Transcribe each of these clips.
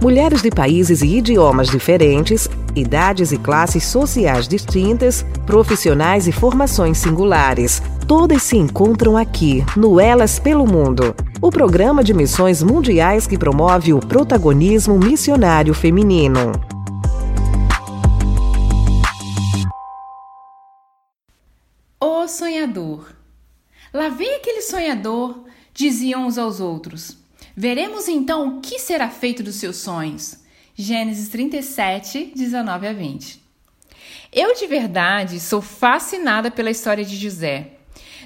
Mulheres de países e idiomas diferentes, idades e classes sociais distintas, profissionais e formações singulares. Todas se encontram aqui, no Elas pelo Mundo, o programa de missões mundiais que promove o protagonismo missionário feminino. O sonhador. Lá vem aquele sonhador, diziam uns aos outros. Veremos então o que será feito dos seus sonhos. Gênesis 37, 19 a 20. Eu de verdade sou fascinada pela história de José.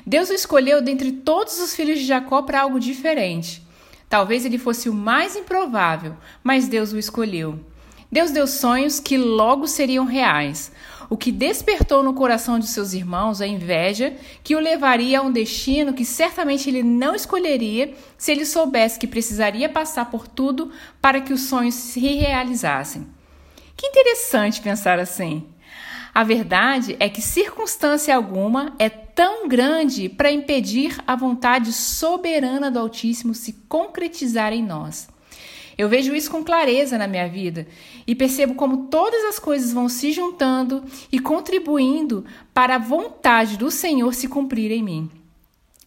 Deus o escolheu dentre todos os filhos de Jacó para algo diferente. Talvez ele fosse o mais improvável, mas Deus o escolheu. Deus deu sonhos que logo seriam reais, o que despertou no coração de seus irmãos a inveja que o levaria a um destino que certamente ele não escolheria se ele soubesse que precisaria passar por tudo para que os sonhos se realizassem. Que interessante pensar assim. A verdade é que circunstância alguma é tão grande para impedir a vontade soberana do Altíssimo se concretizar em nós. Eu vejo isso com clareza na minha vida e percebo como todas as coisas vão se juntando e contribuindo para a vontade do Senhor se cumprir em mim.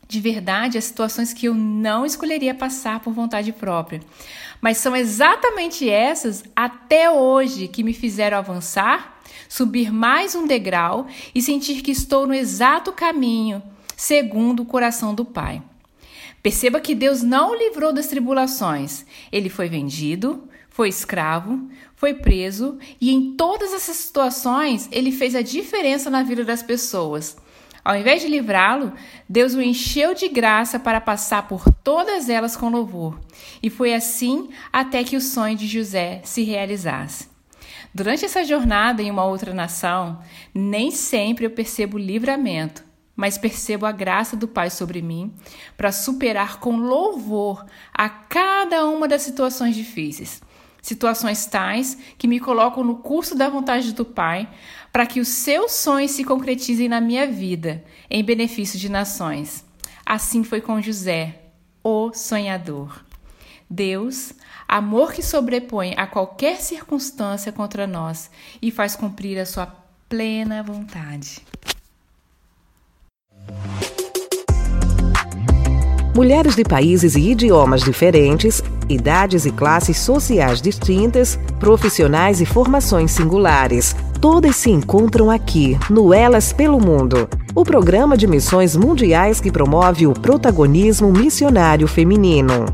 De verdade, há situações que eu não escolheria passar por vontade própria, mas são exatamente essas até hoje que me fizeram avançar, subir mais um degrau e sentir que estou no exato caminho, segundo o coração do Pai. Perceba que Deus não o livrou das tribulações. Ele foi vendido, foi escravo, foi preso e em todas essas situações ele fez a diferença na vida das pessoas. Ao invés de livrá-lo, Deus o encheu de graça para passar por todas elas com louvor. E foi assim até que o sonho de José se realizasse. Durante essa jornada em uma outra nação, nem sempre eu percebo livramento, mas percebo a graça do Pai sobre mim para superar com louvor a cada uma das situações difíceis. Situações tais que me colocam no curso da vontade do Pai para que os seus sonhos se concretizem na minha vida, em benefício de nações. Assim foi com José, o sonhador. Deus, amor que sobrepõe a qualquer circunstância contra nós e faz cumprir a sua plena vontade. Mulheres de países e idiomas diferentes, idades e classes sociais distintas, profissionais e formações singulares. Todas se encontram aqui, no Elas pelo Mundo, o programa de missões mundiais que promove o protagonismo missionário feminino.